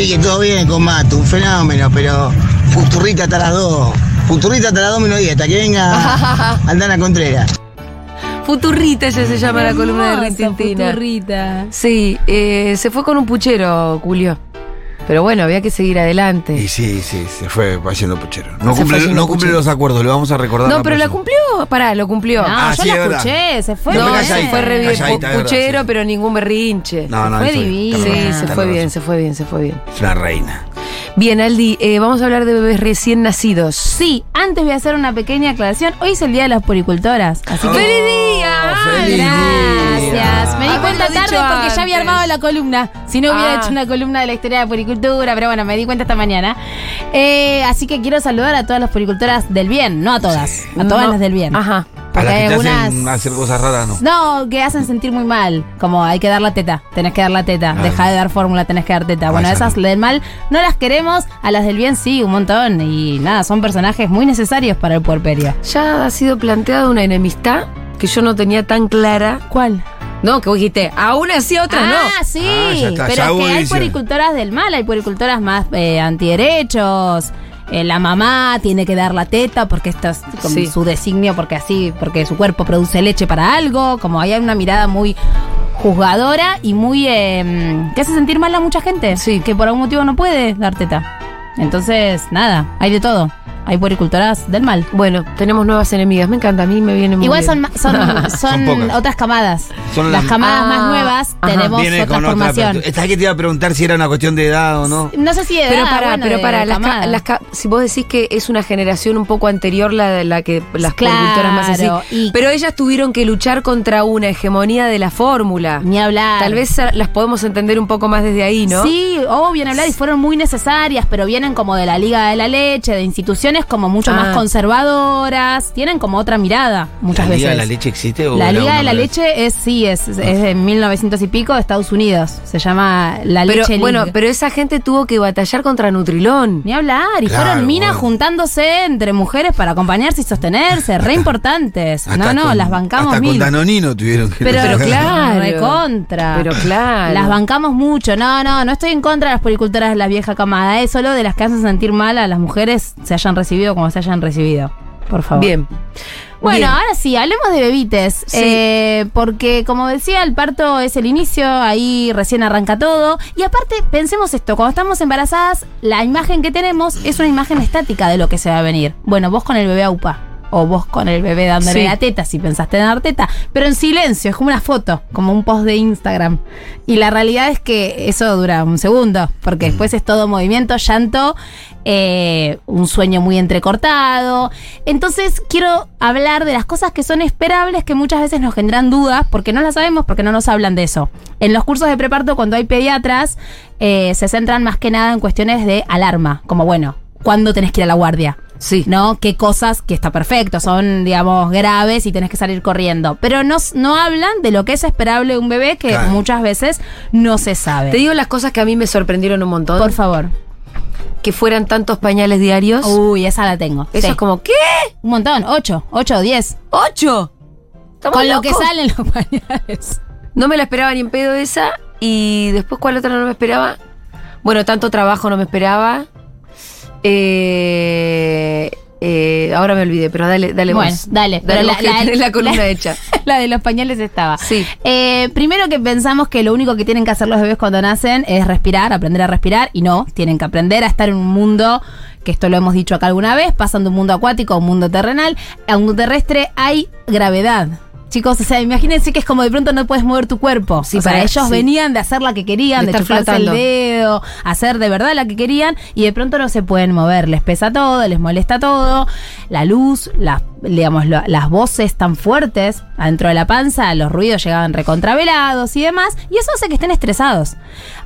Sí, que todo bien con Matu, un fenómeno, pero Futurrita hasta las 2. Futurrita hasta las 2 menos 10, hasta que venga Aldana Contreras. Futurrita ya se llama la columna de Hermoso, Rintintina. Futurrita. Sí, eh, se fue con un puchero, Julio. Pero bueno, había que seguir adelante. Y sí, sí, se fue haciendo puchero. No Se fue cumple, haciendo no cumple los acuerdos, lo vamos a recordar. No, pero la cumplió. Pará, lo cumplió. No, Ah, yo sí, la verdad. escuché, se fue No, se fue re bien. verdad, puchero, sí. pero ningún berrinche. No, no, fue eso- divino. Sí, bien, se fue bien. bien, se fue bien, se fue bien. Es una reina. Bien, Aldi, eh, vamos a hablar de bebés recién nacidos. Sí, antes voy a hacer una pequeña aclaración. Hoy es el día de las poricultoras. Así que. ¡Feliz día! Feliz Gracias. día. Me di Haberlo cuenta tarde porque ya había armado la columna. Si no hubiera Ah. hecho una columna de la historia de la poricultura, pero bueno, me di cuenta esta mañana. Eh, así que quiero saludar a todas las poricultoras del bien, no a todas, a todas No. las del bien. Ajá. A Porque las hay que te algunas. hacen hacer cosas raras, no. No, que hacen sentir muy mal. Como hay que dar la teta, tenés que dar la teta. Ah. Deja de dar fórmula, tenés que dar teta. Ah, Bueno, esa esas no. del mal no las queremos, a las del bien sí, un montón. Y nada, son personajes muy necesarios para el puerperio. Ya ha sido planteada una enemistad que yo no tenía tan clara. ¿Cuál? No, que vos dijiste, aún así otras ah, no. sí, Ah, está, pero ya es que hay puericultoras del mal, hay puericultoras más eh, antiderechos. eh, la mamá tiene que dar la teta porque esto es como Sí. su designio, porque así, porque su cuerpo produce leche para algo. Como ahí hay una mirada muy juzgadora y muy eh, que hace sentir mal a mucha gente. Sí. Que por algún motivo no puede dar teta. Entonces, nada, hay de todo. Hay puericultoras del mal. Bueno, tenemos nuevas enemigas. Me encanta, a mí me viene muy Igual bien. son, son, son, otras camadas. Son las las- camadas Ah, más nuevas ajá. tenemos Viene otra otra. formación. pero- Esta que te iba a preguntar si era una cuestión de edad o no. No sé si de Pero edad, para, bueno, pero de para, las ca- camada. las ca- si vos decís que es una generación un poco anterior la de la que las Claro, puericultoras más así. y- Pero ellas tuvieron que luchar contra una hegemonía de la fórmula. Ni hablar. Tal vez las podemos entender un poco más desde ahí, ¿no? Sí, o bien hablar y fueron muy necesarias, pero vienen como de la Liga de la Leche, de instituciones como mucho Ah. más conservadoras, tienen como otra mirada muchas ¿La veces. Liga de la Leche existe? O La Liga de la? Leche es, sí, es, es de 1900 y pico de Estados Unidos. Se llama la Pero Leche bueno, League. pero esa gente tuvo que batallar contra Nutrilón. Ni hablar, y Claro, fueron minas bueno. juntándose entre mujeres para acompañarse y sostenerse, re importantes. No, no, con- las bancamos Hasta mil. con Danonino tuvieron que Pero, Pero claro. recontra. Pero claro. Las bancamos mucho. No, no, no estoy en contra de las poricultoras de la vieja camada. Es solo de las que hacen sentir mal a las mujeres, se hayan recibido como se hayan recibido. Por favor. Bien. Bueno, Bien. ahora sí, hablemos de bebites. Sí. Eh, porque, como decía, el parto es el inicio, ahí recién arranca todo. Y aparte, pensemos esto: cuando estamos embarazadas, la imagen que tenemos es una imagen estática de lo que se va a venir. Bueno, vos con el bebé aupa. O vos con el bebé dándole Sí. la teta, si pensaste en dar teta. Pero en silencio, es como una foto, como un post de Instagram. Y la realidad es que eso dura un segundo, porque después es todo movimiento, llanto, eh, un sueño muy entrecortado. Entonces quiero hablar de las cosas que son esperables, que muchas veces nos generan dudas, porque no las sabemos, porque no nos hablan de eso. En los cursos de preparto, cuando hay pediatras, eh, se centran más que nada en cuestiones de alarma, como bueno, ¿cuándo tenés que ir a la guardia? Sí. ¿no? Qué cosas que está perfecto, son, digamos, graves y tenés que salir corriendo. Pero no, no hablan de lo que es esperable de un bebé que Claro. muchas veces no se sabe. Te digo las cosas que a mí me sorprendieron un montón. Por favor. Que fueran tantos pañales diarios. Uy, esa la tengo. Eso Sí. es como, ¿qué? Un montón, ocho, ocho o diez. ¿Ocho? ¿Estamos Con lo que salen los pañales. No me la esperaba ni en pedo esa. Y después, ¿cuál otra no me esperaba? Bueno, tanto trabajo no me esperaba. Eh, eh, ahora me olvidé, pero dale, dale Bueno, vos. dale. Dale que tenés la columna hecha. la de los pañales estaba. Sí. Eh, primero que pensamos que lo único que tienen que hacer los bebés cuando nacen es respirar, aprender a respirar. Y no, tienen que aprender a estar en un mundo, que esto lo hemos dicho acá alguna vez, pasando de un mundo acuático a un mundo terrenal. A un mundo terrestre hay gravedad. Chicos, o sea, imagínense que es como de pronto no puedes mover tu cuerpo. Sí, o sea, para- ellos sí. venían de hacer la que querían, De de, el dedo, hacer de verdad la que querían, y de pronto no se pueden mover. Les pesa todo, les molesta todo. La luz, las, digamos, las voces tan fuertes adentro de la panza, los ruidos llegaban recontravelados y demás, y eso hace que estén estresados.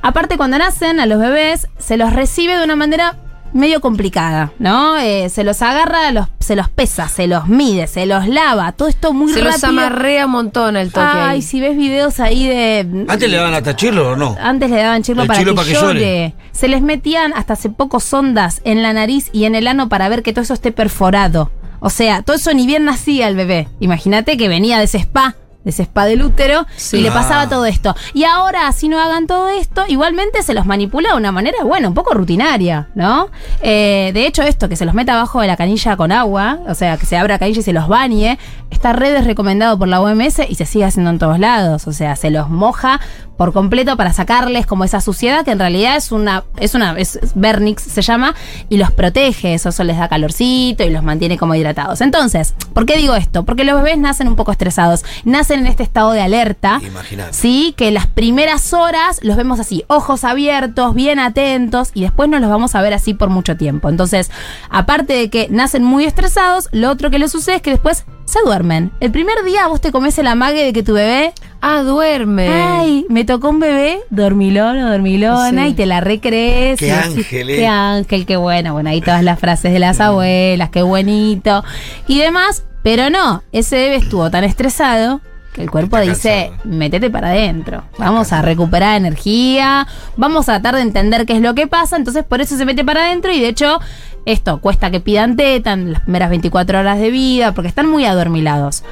Aparte, cuando nacen a los bebés, se los recibe de una manera medio complicada, ¿no? Eh, se los agarra, los, se los pesa, se los mide, se los lava, todo esto muy Se rápido. los amarrea un montón al toque. Ay, ahí. si ves videos ahí de Antes le daban hasta chirlo o no. antes le daban chirlo El para, chirlo que, para que llore. llore. Se les metían hasta hace poco sondas en la nariz y en el ano para ver que todo eso esté perforado. O sea, todo eso ni bien nacía el bebé. Imagínate que venía de ese spa de ese spa del útero, Sí. y le pasaba Ah. todo esto. Y ahora, si no hagan todo esto, igualmente se los manipula de una manera, bueno, un poco rutinaria, ¿no? Eh, de hecho, esto, que se los meta abajo de la canilla con agua, o sea, que se abra la canilla y se los bañe, está redes recomendado por la OMS y se sigue haciendo en todos lados. O sea, se los moja por completo para sacarles como esa suciedad que en realidad es una, es una, es es Vernix se llama, y los protege, eso, eso les da calorcito y los mantiene como hidratados. Entonces, ¿por qué digo esto? Porque los bebés nacen un poco estresados, nacen en este estado de alerta. Imagínate. Sí, que las primeras horas los vemos así, ojos abiertos, bien atentos, y después no los vamos a ver así por mucho tiempo. Entonces, aparte de que nacen muy estresados, lo otro que les sucede es que después se duermen. El primer día vos te comes el amague de que tu bebé Ah, duerme. Ay, me tocó un bebé, dormilón o dormilona, Sí. y te la recrees. Qué ángel, eh. Qué ángel, qué bueno. Bueno, ahí todas las frases de las abuelas, qué buenito. Y demás, pero no, ese bebé estuvo tan estresado que el cuerpo Está dice, cansado. métete para adentro. Vamos a recuperar energía, vamos a tratar de entender qué es lo que pasa, entonces por eso se mete para adentro y de hecho esto cuesta que pidan teta en las primeras 24 horas de vida porque están muy adormilados.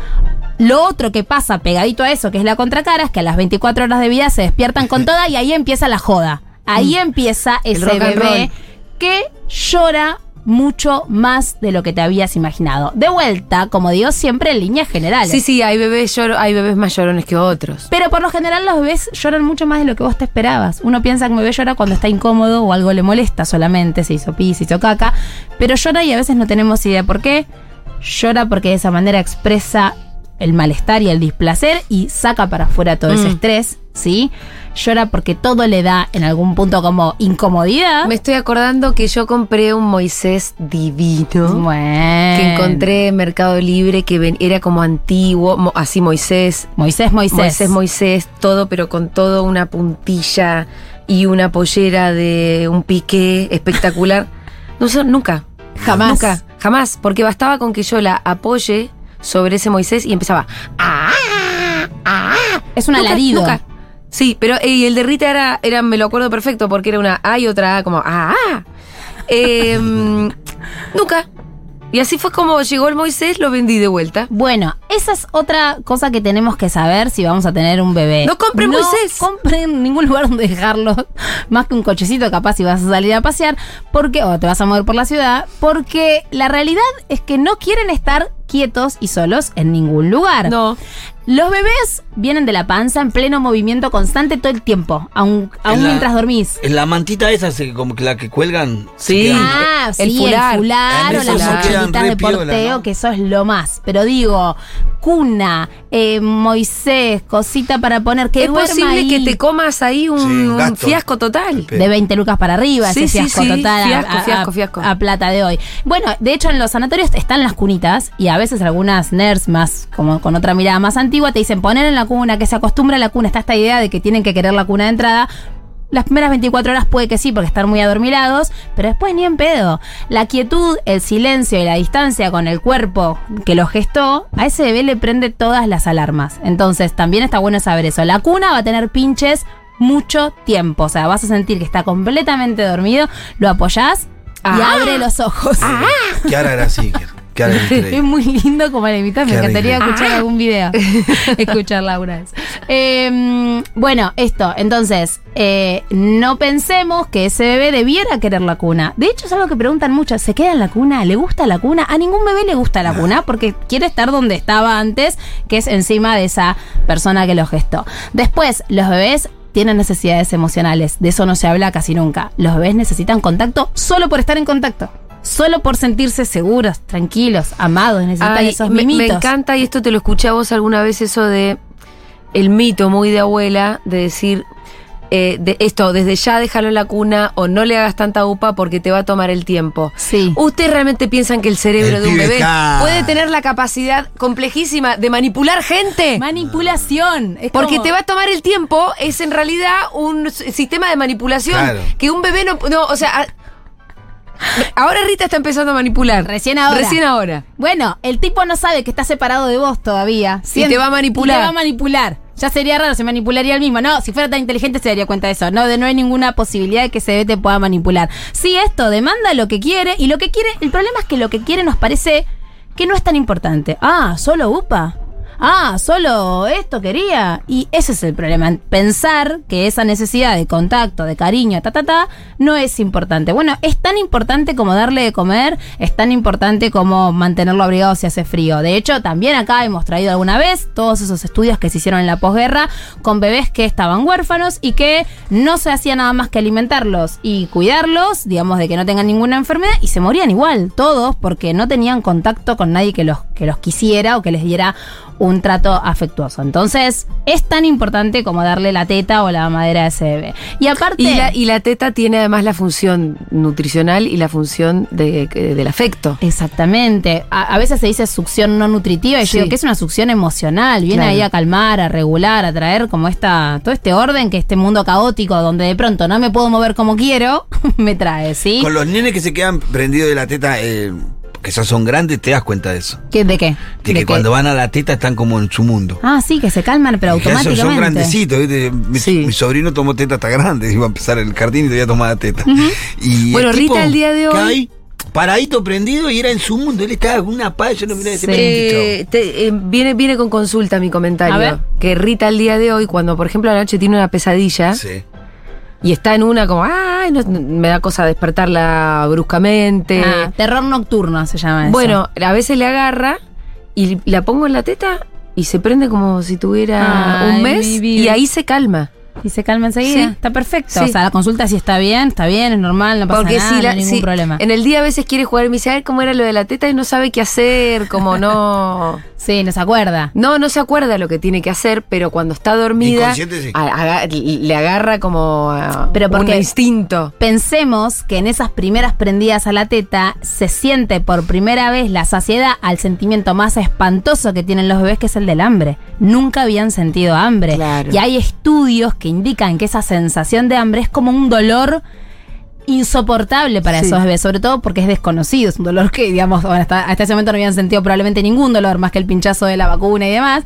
Lo otro que pasa pegadito a eso, que es la contracara, es que a las 24 horas de vida se despiertan con toda y ahí empieza la joda. Ahí empieza ese bebé roll. que llora mucho más de lo que te habías imaginado. De vuelta, como digo siempre, en líneas generales. Sí, sí, hay bebés, lloro- hay bebés más llorones que otros. Pero por lo general los bebés lloran mucho más de lo que vos te esperabas. Uno piensa que un bebé llora cuando está incómodo o algo le molesta solamente, se hizo pis, se hizo caca, pero llora y a veces no tenemos idea por qué. Llora porque de esa manera expresa el malestar y el displacer y saca para afuera todo ese Mm. estrés, ¿sí? Llora porque todo le da en algún punto como incomodidad. Me estoy acordando que yo compré un Moisés divino. Bueno. Que encontré en Mercado Libre, que ven- era como antiguo, así Moisés, Moisés, Moisés. Moisés, Moisés, todo, pero con todo una puntilla y una pollera de un piqué espectacular. No sé, nunca. Jamás. Nunca, jamás. Porque bastaba con que yo la apoye sobre ese Moisés y empezaba. "Ah, ah". Es un Nunca, alarido. nunca. Sí, pero eh, y el de Rita era, era, me lo acuerdo perfecto, porque era una A y otra A, como ah. ah". Em, nunca. Y así fue como llegó el Moisés, lo vendí de vuelta. Bueno, esa es otra cosa que tenemos que saber si vamos a tener un bebé. No compren Moisés. compren en ningún lugar donde dejarlo, más que un cochecito capaz si vas a salir a pasear, porque o te vas a mover por la ciudad, porque la realidad es que no quieren estar quietos y solos en ningún lugar. No. Los bebés vienen de la panza en pleno movimiento constante todo el tiempo, aun, aun En la- mientras dormís. En la mantita esa, como que la que cuelgan. Sí. quedan- Ah, El sí, fular. el fular o las mochilitas de porteo, ¿no? que eso es lo más. Pero digo, cuna, eh, Moisés, cosita para poner que es duerma posible ahí. que te comas ahí un, Sí, un un gasto. fiasco total. de 20 lucas para arriba, Sí, ese sí, fiasco sí, total a- fiasco, a, fiasco, a- fiasco. a plata de hoy. Bueno, de hecho en los sanatorios están las cunitas y a veces algunas nerds más, como con otra mirada más antigua, te dicen poner en la cuna, que se acostumbra a la cuna. Está esta idea de que tienen que querer la cuna de entrada. Las primeras 24 horas puede que sí, porque están muy adormilados, pero después ni en pedo. La quietud, el silencio y la distancia con el cuerpo que lo gestó, a ese bebé le prende todas las alarmas. Entonces también está bueno saber eso. La cuna va a tener pinches mucho tiempo. O sea, vas a sentir que está completamente dormido, lo apoyás y Ah. abre los ojos. Kiara era así. Es muy lindo como la imitas. Me encantaría escuchar algún video. Escucharla una vez. Eh, bueno, esto. Entonces, eh, no pensemos que ese bebé debiera querer la cuna. De hecho, es algo que preguntan mucho. ¿Se queda en la cuna? ¿Le gusta la cuna? A ningún bebé le gusta la cuna porque quiere estar donde estaba antes, que es encima de esa persona que lo gestó. Después, los bebés tienen necesidades emocionales. De eso no se habla casi nunca. Los bebés necesitan contacto solo por estar en contacto. Solo por sentirse seguros, tranquilos, amados, necesitan Ay, esos me, me mimitos. encanta, y esto te lo escuché a vos alguna vez, eso de el mito muy de abuela, de decir eh, de esto, desde ya déjalo en la cuna o no le hagas tanta upa porque te va a tomar el tiempo. Sí. ¿Ustedes realmente piensan que el cerebro El de un bebé puede tener la capacidad complejísima de manipular gente? Manipulación. Es Porque como- te va a tomar el tiempo, es en realidad un sistema de manipulación Claro. que un bebé no, no, o sea, a- ahora Rita está empezando a manipular. Recién ahora. Recién ahora. Bueno, el tipo no sabe que está separado de vos todavía. Y te va a manipular. Y te va a manipular. Ya sería raro, se manipularía él mismo. No, si fuera tan inteligente se daría cuenta de eso. No, de no hay ninguna posibilidad de que bebé te pueda manipular. Sí, esto demanda lo que quiere y lo que quiere, el problema es que lo que quiere nos parece que no es tan importante. Ah, solo UPA. Ah, solo esto quería. Y ese es el problema. Pensar que esa necesidad de contacto, de cariño, ta, ta, ta, no es importante. Bueno, es tan importante como darle de comer, es tan importante como mantenerlo abrigado si hace frío. De hecho, también acá hemos traído alguna vez todos esos estudios que se hicieron en la posguerra con bebés que estaban huérfanos y que no se hacía nada más que alimentarlos y cuidarlos, digamos, de que no tengan ninguna enfermedad y se morían igual, todos, porque no tenían contacto con nadie que los, que los quisiera o que les diera un trato afectuoso. Entonces, es tan importante como darle la teta o la madera a ese bebé. Y aparte. Y la, y la teta tiene además la función nutricional y la función de- del afecto. Exactamente. A, a veces se dice succión no nutritiva y Sí. yo digo que es una succión emocional. Viene Claro. ahí a calmar, a regular, a traer como esta, todo este orden que este mundo caótico donde de pronto no me puedo mover como quiero, me trae, ¿sí? Con los nenes que se quedan prendidos de la teta, eh, que esos son grandes, te das cuenta de eso. ¿Qué- ¿De qué? De, que cuando van a la teta están como en su mundo. Ah, sí, que se calman, pero Y que esos automáticamente. son grandecitos, ¿viste? Mi, Sí. mi sobrino tomó teta hasta grande, iba a empezar el jardín y todavía tomaba teta. y Bueno, el tipo Rita, el día de hoy- paradito, prendido, y era en su mundo. Él estaba con una paz, yo no miraba ese Sí. Eh, te- eh, viene, viene con consulta mi comentario. A ver. Que Rita el día de hoy, cuando por ejemplo anoche tiene una pesadilla Sí. Y está en una como, ay, no- me da cosa despertarla bruscamente. Ah, terror nocturno se llama eso. Bueno, a veces le agarra y la pongo en la teta y se prende como si tuviera Ay, un mes y ahí se calma. Y se calma enseguida. Sí. Está perfecto. Sí. O sea, la consulta si está bien, está bien, es normal, no pasa Porque nada, si no la, hay ningún si problema. en el día a veces quiere jugar y me dice, a ver cómo era lo de la teta y no sabe qué hacer, como no... Sí, no se acuerda. No, no se acuerda lo que tiene que hacer, pero cuando está dormida Inconsciente, sí. a- le agarra como ah, Pero un porque- instinto. Pensemos que en esas primeras prendidas a la teta se siente por primera vez la saciedad al sentimiento más espantoso que tienen los bebés, que es el del hambre. Nunca habían sentido hambre. Claro. Y hay estudios que indican que esa sensación de hambre es como un dolor insoportable para Sí. esos bebés, sobre todo porque es desconocido, es un dolor que, digamos, bueno, hasta, hasta ese momento no habían sentido probablemente ningún dolor más que el pinchazo de la vacuna y demás,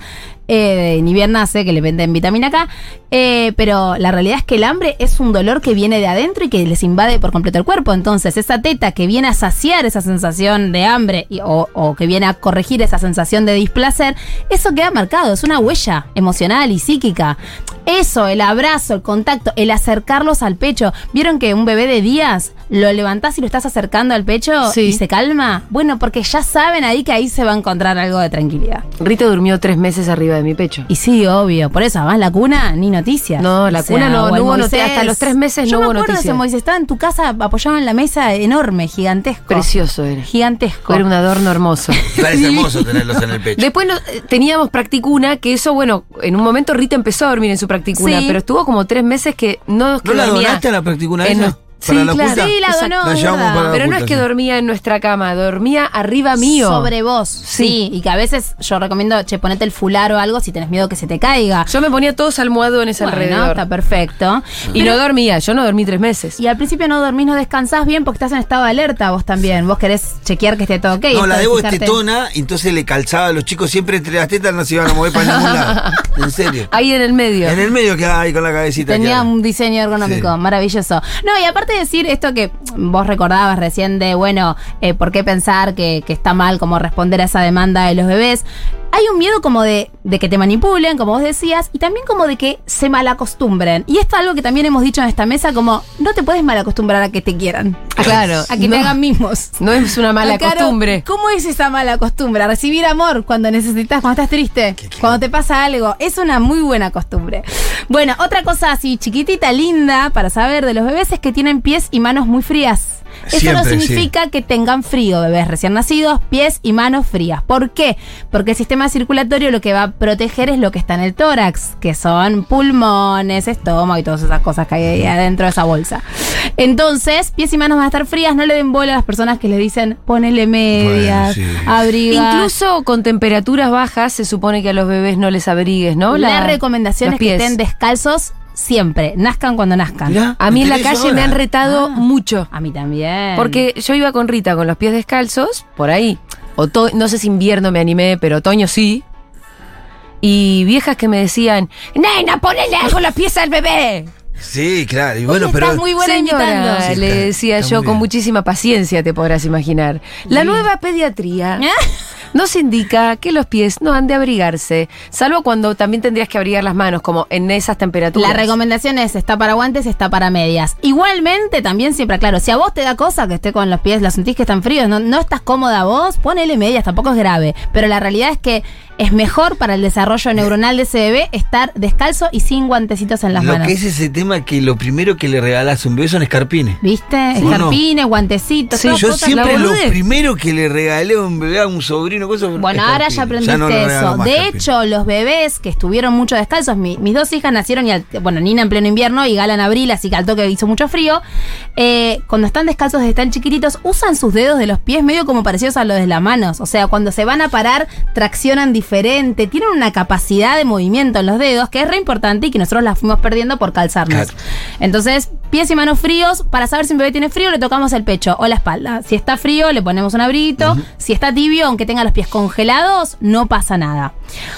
eh, ni bien nace, que le venden vitamina K, eh, pero la realidad es que el hambre es un dolor que viene de adentro y que les invade por completo el cuerpo, entonces esa teta que viene a saciar esa sensación de hambre y- o, o que viene a corregir esa sensación de displacer, eso queda marcado, es una huella emocional y psíquica. Eso, el abrazo, el contacto, el acercarlos al pecho. ¿Vieron que un bebé de días lo levantás y lo estás acercando al pecho Sí. y se calma? Bueno, porque ya saben ahí que ahí se va a encontrar algo de tranquilidad. Rita durmió tres meses arriba de mi pecho. Y sí, obvio. Por eso, además, la cuna, ni noticias. No, la cuna no- no hubo Moisés. noticia. Hasta los tres meses Yo no me hubo acuerdo noticia. ese Moisés estaba en tu casa apoyado en la mesa enorme, gigantesco. Precioso era. Gigantesco. Era un adorno hermoso. Parece hermoso tenerlos en el pecho. Después no- eh, teníamos practicuna, que eso, bueno, en un momento Rita empezó a dormir en su practicuna, Sí. pero estuvo como tres meses que no, que ¿No la donaste a la practicuna en esa? Nues- ¿Para sí, la claro. oculta? Sí, la donó. La llevamos Pero no es que sí. dormía en nuestra cama, dormía arriba mío. Sobre vos. Sí. Y que a veces yo recomiendo, che, ponete el fular o algo si tenés miedo que se te caiga. Yo me ponía todos almohadones Bueno, alrededor. está perfecto. y no dormía, yo no dormí tres meses. Y al principio no dormís, no descansás bien porque estás en estado de alerta vos también. Vos querés chequear que esté todo ok. No, la de debo es fijarte- tetona, entonces le calzaba a los chicos siempre entre las tetas, no se iban a mover para ningún lado. En serio. Ahí en el medio. En el medio quedaba ahí con la cabecita. Tenía un diseño ergonómico Sí. maravilloso. No, y aparte de decir esto que vos recordabas recién de, bueno, eh, ¿por qué pensar que, que está mal como responder a esa demanda de los bebés? Hay un miedo como de, de que te manipulen, como vos decías, y también como de que se malacostumbren. Y esto es algo que también hemos dicho en esta mesa, como no te puedes malacostumbrar a que te quieran. A que- Claro, A que no. te hagan mismos. No es una mala Caro, costumbre. ¿Cómo es esa mala costumbre? A recibir amor cuando necesitas, cuando estás triste, cuando te pasa algo. Es una muy buena costumbre. Bueno, otra cosa así chiquitita, linda, para saber de los bebés es que tienen pies y manos muy frías. Eso no sí. significa que tengan frío, bebés recién nacidos, pies y manos frías. ¿Por qué? Porque el sistema circulatorio lo que va a proteger es lo que está en el tórax, que son pulmones, estómago y todas esas cosas que hay ahí adentro de esa bolsa. Entonces, pies y manos van a estar frías, no le den bola a las personas que les dicen ponele medias, Bueno, sí. abriga. Incluso con temperaturas bajas se supone que a los bebés no les abrigues, ¿no? la, La- recomendación es que estén descalzos siempre, nazcan cuando nazcan. Mirá, A mí en la ¿entendés calle me han retado Ah. mucho. A mí también. Porque yo iba con Rita con los pies descalzos, por ahí. Oto- no sé si invierno me animé, pero otoño sí. Y viejas que me decían, nena, ponele algo los pies al bebé. Sí, claro. Y bueno, pero. estás muy buena Señora, le decía yo con muchísima paciencia, te podrás imaginar. La nueva pediatría nos indica que los pies no han de abrigarse, salvo cuando también tendrías que abrigar las manos, como en esas temperaturas. La recomendación es, está para guantes, está para medias. Igualmente, también siempre, claro, si a vos te da cosa que esté con los pies, los sentís que están fríos, no, no estás cómoda vos, ponele medias, tampoco es grave. Pero la realidad es que es mejor para el desarrollo neuronal de ese bebé estar descalzo y sin guantecitos en las Lo manos. que es ese tema que lo primero que le regalás a un bebé son escarpines. ¿Viste? Escarpines, guantecitos, Sí, Yo cosas siempre la lo primero que le regalé a un bebé, a un sobrino, Bueno, ahora ya aprendiste no eso. De hecho, los bebés que estuvieron mucho descalzos, mi- mis dos hijas nacieron y al- bueno, Nina en pleno invierno y Gala en abril, así que al toque hizo mucho frío. eh, cuando están descalzos desde tan chiquititos, usan sus dedos de los pies medio como parecidos a los de las manos. O sea, cuando se van a parar, traccionan diferente, tienen una capacidad de movimiento en los dedos que es re importante y que nosotros la fuimos perdiendo por calzarnos. Claro. Entonces, pies y manos fríos, para saber si un bebé tiene frío, le tocamos el pecho o la espalda. Si está frío, le ponemos un abriguito. Si está tibio, aunque tenga los pies congelados, no pasa nada.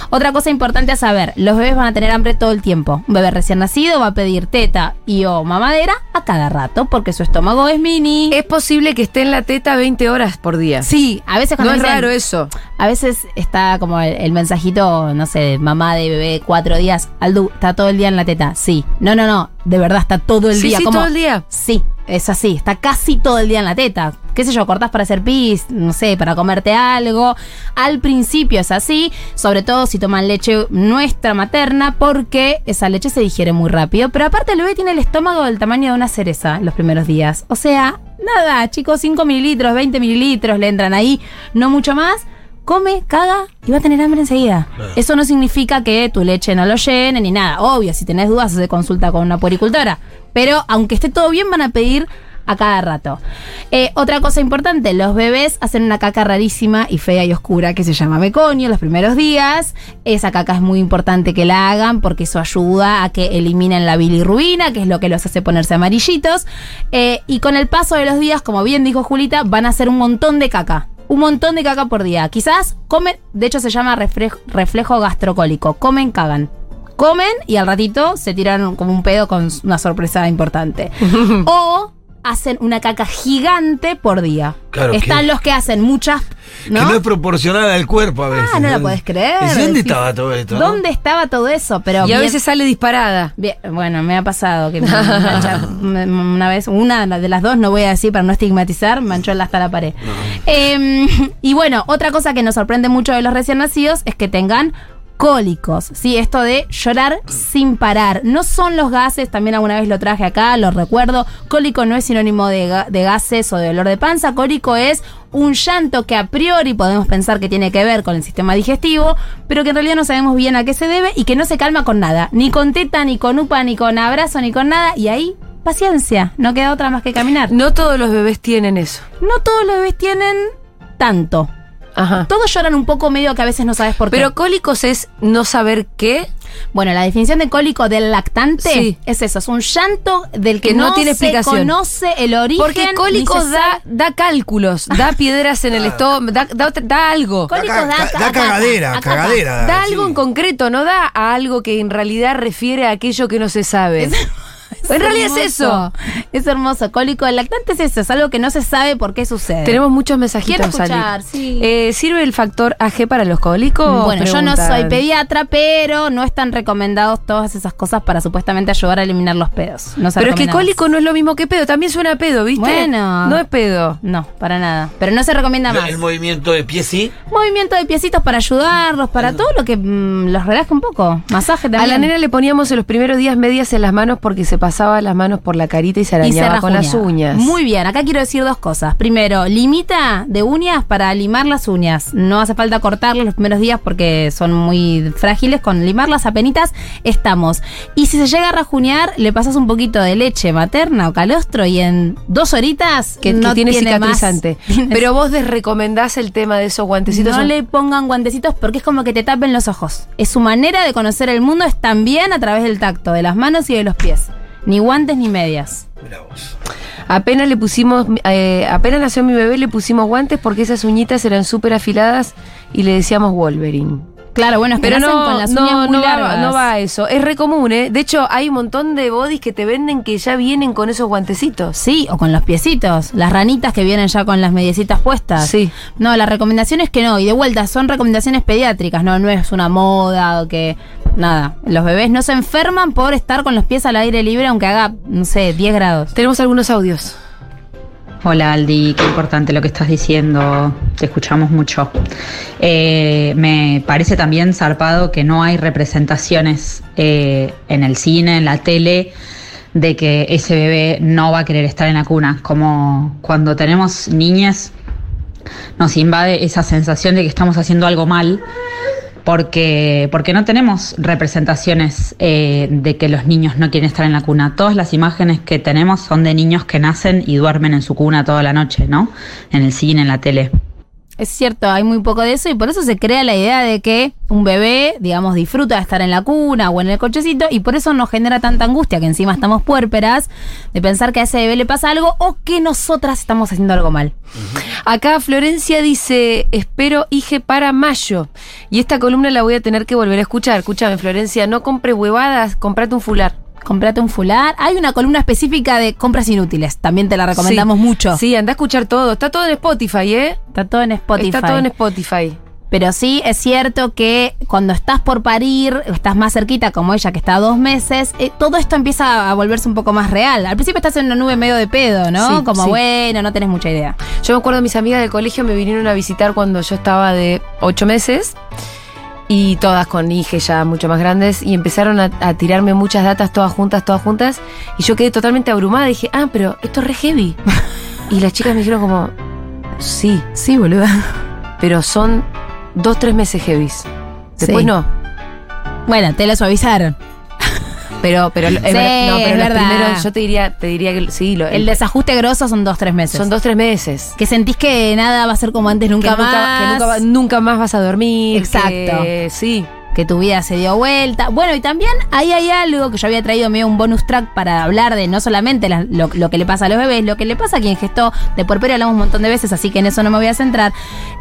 Otra cosa importante a saber, los bebés van a tener hambre todo el tiempo. Un bebé recién nacido va a pedir teta y o mamadera a cada rato, porque su estómago es mini. Es posible que esté en la teta 20 horas por día. sí, a veces No cuando es dicen- raro eso. a veces está como el, el mensajito, no sé, de mamá de bebé, cuatro días. Aldu, está todo el día en la teta. Sí. No, no, no. De verdad, está todo el Sí, día. Como- todo el día. Sí, es así. Está casi todo el día en la teta. ¿Qué sé yo? Cortás para hacer pis, no sé, para comerte algo. Al principio es así, sobre todo si toman leche nuestra materna, porque esa leche se digiere muy rápido. Pero aparte, el bebé tiene el estómago del tamaño de una cereza los primeros días. O sea, nada, chicos, 5 mililitros, 20 mililitros le entran ahí, no mucho más come, caga y va a tener hambre enseguida. Eso no significa que tu leche no lo llene ni nada. Obvio, si tenés dudas, se consulta con una puericultora. Pero aunque esté todo bien, van a pedir a cada rato. Eh, otra cosa importante, los bebés hacen una caca rarísima y fea y oscura que se llama meconio los primeros días. Esa caca es muy importante que la hagan porque eso ayuda a que eliminen la bilirrubina, que es lo que los hace ponerse amarillitos. Eh, y con el paso de los días, como bien dijo Julita, van a hacer un montón de caca. Un montón de caca por día. Quizás comen, de hecho se llama reflejo, reflejo gastrocólico. Comen, cagan. Comen y al ratito se tiran como un pedo con una sorpresa importante. o hacen una caca gigante por día. Claro, Están que- los que hacen muchas, ¿no? Que no es proporcional al cuerpo a veces. ah, no la podés creer. ¿Y ¿Dónde estaba todo esto? no? ¿Dónde estaba todo eso? Pero Y a bien- veces sale disparada. Bien, bueno, me ha pasado que me una vez, una de las dos, no voy a decir para no estigmatizar, manchó hasta la pared. Eh, y bueno, otra cosa que nos sorprende mucho de los recién nacidos es que tengan cólicos, ¿sí? Esto de llorar sin parar. No son los gases, también alguna vez lo traje acá, lo recuerdo. Cólico no es sinónimo de, de gases o de dolor de panza. Cólico es un llanto que a priori podemos pensar que tiene que ver con el sistema digestivo, pero que en realidad no sabemos bien a qué se debe y que no se calma con nada. Ni con teta, ni con upa, ni con abrazo, ni con nada. Y ahí, paciencia, no queda otra más que caminar. No todos los bebés tienen eso. No todos los bebés tienen tanto. Ajá. Todos lloran un poco medio que a veces no sabes por qué. Pero cólicos es no saber qué. Bueno, la definición de cólico del lactante Sí. es eso, es un llanto del que, Que no no, tiene se explicación. conoce el origen. Porque cólicos se da, da cálculos, da piedras en el estómago, da, da, da algo. Cólicos Da ca- da- da da- cagadera, da- cagadera. Da da, algo sí. en concreto, no da a algo que en realidad refiere a aquello que no se sabe. en realidad es eso. Es hermoso. Cólico del lactante es eso, es algo que no se sabe por qué sucede. Tenemos muchos mensajitos, Quiero escuchar, sí. Eh, ¿Sirve el factor AG para los cólicos? Bueno, yo no soy pediatra, pero no están recomendados todas esas cosas para supuestamente ayudar a eliminar los pedos. No Pero es que cólico no es lo mismo que pedo, también suena a pedo, ¿viste? Bueno. No es pedo. No, para nada. Pero no se recomienda más. El movimiento de pie sí. Movimiento de piecitos para ayudarlos, para todo lo que mm, los relaje un poco. Masaje también. A la nena le poníamos en los primeros días medias en las manos porque se pasaba las manos por la carita y se Y se arañaba con las uñas. Muy bien, acá quiero decir dos cosas. Primero, limita de uñas para limar las uñas. No hace falta cortarlas los primeros días porque son muy frágiles. Con limarlas apenitas estamos. Y si se llega a rajuñar, le pasas un poquito de leche materna o calostro y en dos horitas que, que no tiene, más- cicatrizante. Pero vos desrecomendás el tema de esos guantecitos. no son- le pongan guantecitos porque es como que te tapen los ojos. Es su manera de conocer el mundo, es también a través del tacto, de las manos y de los pies. Ni guantes ni medias. Mira vos. Apenas le pusimos, eh, apenas nació mi bebé, le pusimos guantes porque esas uñitas eran súper afiladas y le decíamos Wolverine. Claro, bueno, es que Pero no, con las no, uñas muy no va- largas. no va a eso. Es re común, ¿eh? De hecho, hay un montón de bodies que te venden que ya vienen con esos guantecitos. Sí, o con los piecitos. Las ranitas que vienen ya con las mediecitas puestas. Sí. No, la recomendación es que no. Y de vuelta, son recomendaciones pediátricas, no, no es una moda o que. Nada. Los bebés no se enferman por estar con los pies al aire libre, aunque haga, no sé, 10 grados. Tenemos algunos audios. Hola Aldi, qué importante lo que estás diciendo, te escuchamos mucho. Eh, me parece también zarpado que no hay representaciones eh, en el cine, en la tele, de que ese bebé no va a querer estar en la cuna. Como cuando tenemos niñas, nos invade esa sensación de que estamos haciendo algo mal porque, porque no tenemos representaciones eh, de que los niños no quieren estar en la cuna. Todas las imágenes que tenemos son de niños que nacen y duermen en su cuna toda la noche, ¿no? En el cine, en la tele. Es cierto, hay muy poco de eso y por eso se crea la idea de que un bebé, digamos, disfruta de estar en la cuna o en el cochecito y por eso nos genera tanta angustia que encima estamos puérperas de pensar que a ese bebé le pasa algo o que nosotras estamos haciendo algo mal. Acá Florencia dice, espero hije para mayo. Y esta columna la voy a tener que volver a escuchar. Escúchame, Florencia, no compres huevadas, comprate un fular. Comprate un fular. Hay una columna específica de compras inútiles. También te la recomendamos Sí. mucho. Sí, anda a escuchar todo. Está todo en Spotify, ¿eh? Está todo en Spotify. Está todo en Spotify. Pero sí es cierto que cuando estás por parir, estás más cerquita, como ella que está a dos meses, eh, todo esto empieza a volverse un poco más real. Al principio estás en una nube medio de pedo, ¿no? Sí, como sí. bueno, no tenés mucha idea. Yo me acuerdo mis amigas del colegio me vinieron a visitar cuando yo estaba de ocho meses y todas con hijas ya mucho más grandes y empezaron a, a tirarme muchas datas todas juntas, todas juntas y yo quedé totalmente abrumada. Dije, ah, pero esto es re heavy. y las chicas me dijeron como, sí, Sí, boluda. pero son dos, tres meses heavies. Después Sí. no. Bueno, te lo suavizaron. Pero, pero, es Sí, no, pero es los verdad. primeros, yo te diría, te diría que sí, lo- El desajuste grosso son dos, tres meses. son dos, tres meses. Que sentís que nada va a ser como antes nunca que más. Nunca, que nunca, nunca más vas a dormir. Exacto. que- sí. que tu vida se dio vuelta. Bueno, y también ahí hay algo que yo había traído medio un bonus track para hablar de no solamente la- lo, lo que le pasa a los bebés, lo que le pasa a quien gestó de puerperio, hablamos un montón de veces, así que en eso no me voy a centrar,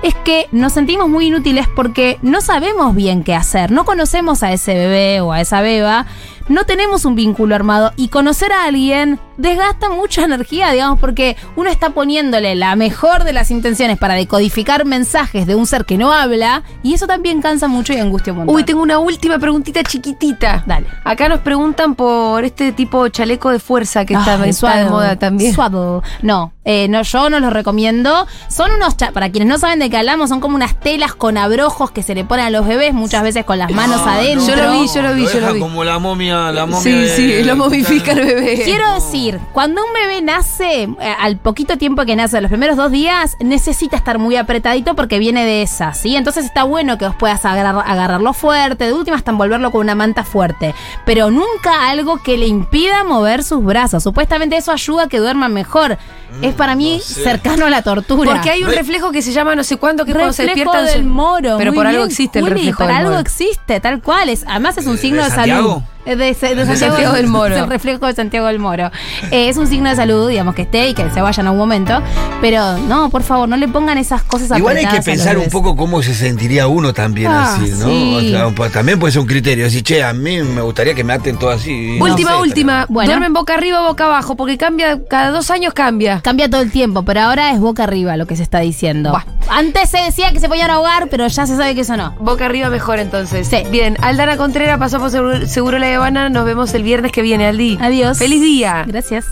es que nos sentimos muy inútiles porque no sabemos bien qué hacer, no conocemos a ese bebé o a esa beba, no tenemos un vínculo armado y conocer a alguien desgasta mucha energía, digamos, porque uno está poniéndole la mejor de las intenciones para decodificar mensajes de un ser que no habla y eso también cansa mucho y angustia un montón. Uy, tengo una última preguntita chiquitita. Dale. Acá nos preguntan por este tipo chaleco de fuerza que está, Ay, está de moda también. Swaddle. No, eh, no, yo no los recomiendo. Son unos, para quienes no saben de qué hablamos, son como unas telas con abrojos que se le ponen a los bebés, muchas veces con las manos Ah, adentro. Yo lo vi, yo lo vi, yo lo vi. como la momia, la momia. Sí, de- sí, lo momifica el bebé. Quiero decir, cuando un bebé nace, eh, al poquito tiempo que nace, los primeros dos días, necesita estar muy apretadito porque viene de esa, ¿sí? Entonces está bueno que vos puedas agarrar- agarrarlo fuerte, de última hasta envolverlo con una manta fuerte, pero nunca algo que le impida mover sus brazos. Supuestamente eso ayuda a que duerman mejor. Es para mí no sé. cercano a la tortura. Porque hay un reflejo que se llama no sé cuánto que cuando se reflejo despiertan. del moro. Pero muy por algo existe el reflejo Por del algo moro. existe, tal cual. Es, además es un ¿De- signo de de, salud. Eh, De, de Santiago, Santiago del Moro. Es el reflejo de Santiago del Moro. Eh, es un signo de salud, digamos, que esté y que se vaya en algún momento. Pero no, por favor, no le pongan esas cosas Igual hay que a pensar un poco cómo se sentiría uno también Ah, así, ¿no? sí. O sea, pues, también puede ser un criterio. Decir, che, a mí me gustaría que me aten todo así. No Última, sé, última. Bueno. Duermen boca arriba o boca abajo, porque cambia, cada dos años cambia. Cambia todo el tiempo, pero ahora es boca arriba lo que se está diciendo. Buah. Antes se decía que se podían ahogar, pero ya se sabe que eso no. Boca arriba mejor entonces. Sí. Bien, Aldana Contreras pasó por Seguro, Seguro La Habana. Nos vemos el viernes que viene, Aldi. Adiós. Feliz día. Gracias.